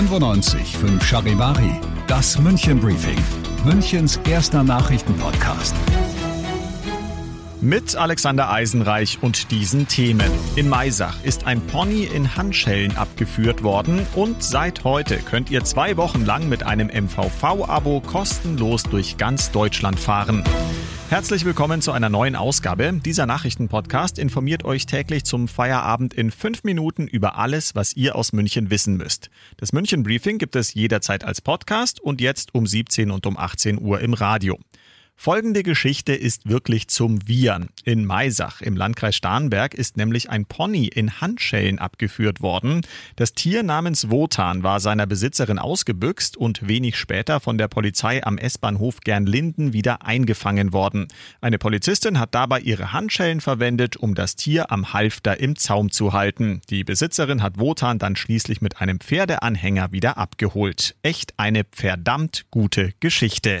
95 5 Charivari, das München Briefing, Münchens erster Nachrichtenpodcast. Mit Alexander Eisenreich und diesen Themen. In Maisach ist ein Pony in Handschellen abgeführt worden und seit heute könnt ihr zwei Wochen lang mit einem MVV-Abo kostenlos durch ganz Deutschland fahren. Herzlich willkommen zu einer neuen Ausgabe. Dieser Nachrichtenpodcast informiert euch täglich zum Feierabend in fünf Minuten über alles, was ihr aus München wissen müsst. Das München Briefing gibt es jederzeit als Podcast und jetzt um 17 und um 18 Uhr im Radio. Folgende Geschichte ist wirklich zum Wiehern. In Maisach im Landkreis Starnberg ist nämlich ein Pony in Handschellen abgeführt worden. Das Tier namens Wotan war seiner Besitzerin ausgebüxt und wenig später von der Polizei am S-Bahnhof Gernlinden wieder eingefangen worden. Eine Polizistin hat dabei ihre Handschellen verwendet, um das Tier am Halfter im Zaum zu halten. Die Besitzerin hat Wotan dann schließlich mit einem Pferdeanhänger wieder abgeholt. Echt eine verdammt gute Geschichte.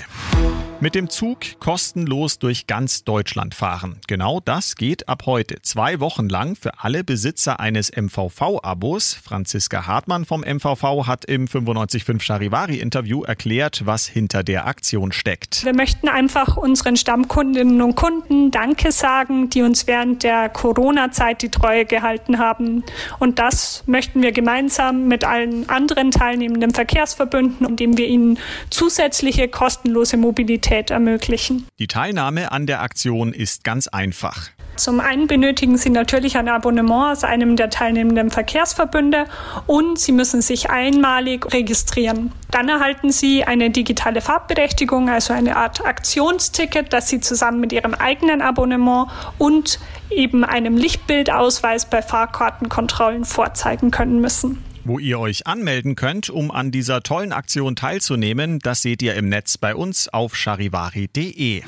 Mit dem Zug kostenlos durch ganz Deutschland fahren. Genau das geht ab heute. Zwei Wochen lang für alle Besitzer eines MVV-Abos. Franziska Hartmann vom MVV hat im 955 Charivari-Interview erklärt, was hinter der Aktion steckt. Wir möchten einfach unseren Stammkundinnen und Kunden Danke sagen, die uns während der Corona-Zeit die Treue gehalten haben. Und das möchten wir gemeinsam mit allen anderen teilnehmenden Verkehrsverbünden, indem wir ihnen zusätzliche kostenlose Mobilität ermöglichen. Die Teilnahme an der Aktion ist ganz einfach. Zum einen benötigen Sie natürlich ein Abonnement aus einem der teilnehmenden Verkehrsverbünde und Sie müssen sich einmalig registrieren. Dann erhalten Sie eine digitale Fahrtberechtigung, also eine Art Aktionsticket, das Sie zusammen mit Ihrem eigenen Abonnement und eben einem Lichtbildausweis bei Fahrkartenkontrollen vorzeigen können müssen. Wo ihr euch anmelden könnt, um an dieser tollen Aktion teilzunehmen, das seht ihr im Netz bei uns auf charivari.de.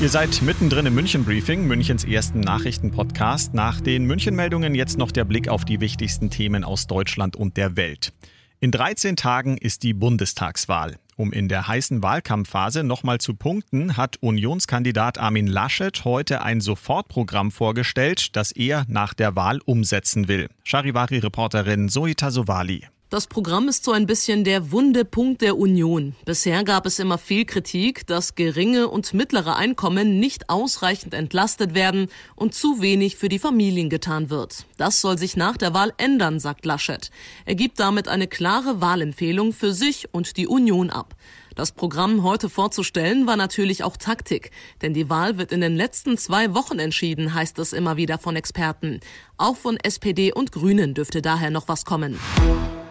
Ihr seid mittendrin im München Briefing, Münchens ersten Nachrichtenpodcast. Nach den München-Meldungen jetzt noch der Blick auf die wichtigsten Themen aus Deutschland und der Welt. In 13 Tagen ist die Bundestagswahl. Um in der heißen Wahlkampfphase nochmal zu punkten, hat Unionskandidat Armin Laschet heute ein Sofortprogramm vorgestellt, das er nach der Wahl umsetzen will. Charivari-Reporterin Soita Sovali. Das Programm ist so ein bisschen der Wundepunkt der Union. Bisher gab es immer viel Kritik, dass geringe und mittlere Einkommen nicht ausreichend entlastet werden und zu wenig für die Familien getan wird. Das soll sich nach der Wahl ändern, sagt Laschet. Er gibt damit eine klare Wahlempfehlung für sich und die Union ab. Das Programm heute vorzustellen war natürlich auch Taktik, denn die Wahl wird in den letzten zwei Wochen entschieden, heißt es immer wieder von Experten. Auch von SPD und Grünen dürfte daher noch was kommen.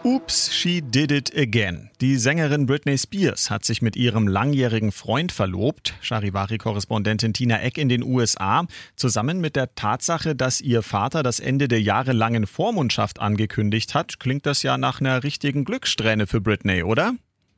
Oops, she did it again. Die Sängerin Britney Spears hat sich mit ihrem langjährigen Freund verlobt, Charivari-Korrespondentin Tina Eck in den USA, zusammen mit der Tatsache, dass ihr Vater das Ende der jahrelangen Vormundschaft angekündigt hat, klingt das ja nach einer richtigen Glückssträhne für Britney, oder?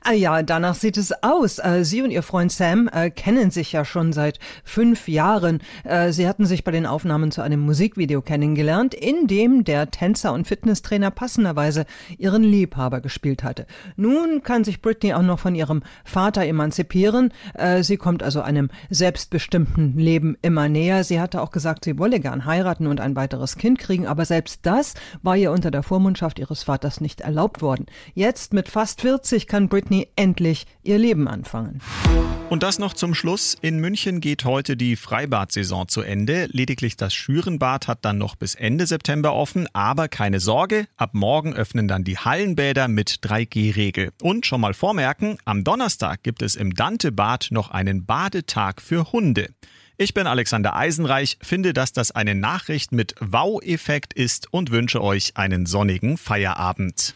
Ah ja, danach sieht es aus. Äh, Sie und Ihr Freund Sam äh, kennen sich ja schon seit fünf Jahren. Äh, Sie hatten sich bei den Aufnahmen zu einem Musikvideo kennengelernt, in dem der Tänzer und Fitnesstrainer passenderweise ihren Liebhaber gespielt hatte. Nun kann sich Britney auch noch von ihrem Vater emanzipieren. Sie kommt also einem selbstbestimmten Leben immer näher. Sie hatte auch gesagt, sie wolle gern heiraten und ein weiteres Kind kriegen, aber selbst das war ihr unter der Vormundschaft ihres Vaters nicht erlaubt worden. Jetzt mit fast 40 kann Britney Britney endlich ihr Leben anfangen. Und das noch zum Schluss. In München geht heute die Freibad-Saison zu Ende. Lediglich das Schürenbad hat dann noch bis Ende September offen. Aber keine Sorge, ab morgen öffnen dann die Hallenbäder mit 3G-Regel. Und schon mal vormerken, am Donnerstag gibt es im Dante-Bad noch einen Badetag für Hunde. Ich bin Alexander Eisenreich, finde, dass das eine Nachricht mit Wow-Effekt ist und wünsche euch einen sonnigen Feierabend.